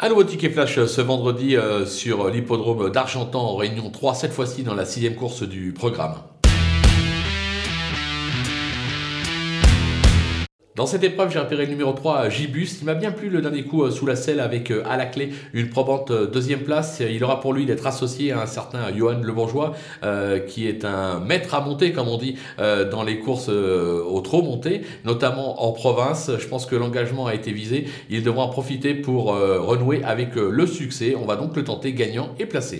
Un nouveau ticket flash ce vendredi euh, sur l'hippodrome d'Argentan en Réunion 3, cette fois-ci dans la sixième course du programme. Dans cette épreuve, j'ai repéré le numéro 3, Gibus. Il m'a bien plu le dernier coup euh, sous la selle avec euh, à la clé une probante euh, deuxième place. Il aura pour lui d'être associé à un certain Johan Le Bourgeois, qui est un maître à monter, comme on dit, dans les courses au trop monté, notamment en province. Je pense que l'engagement a été visé. Il devra en profiter pour renouer avec le succès. On va donc le tenter gagnant et placé.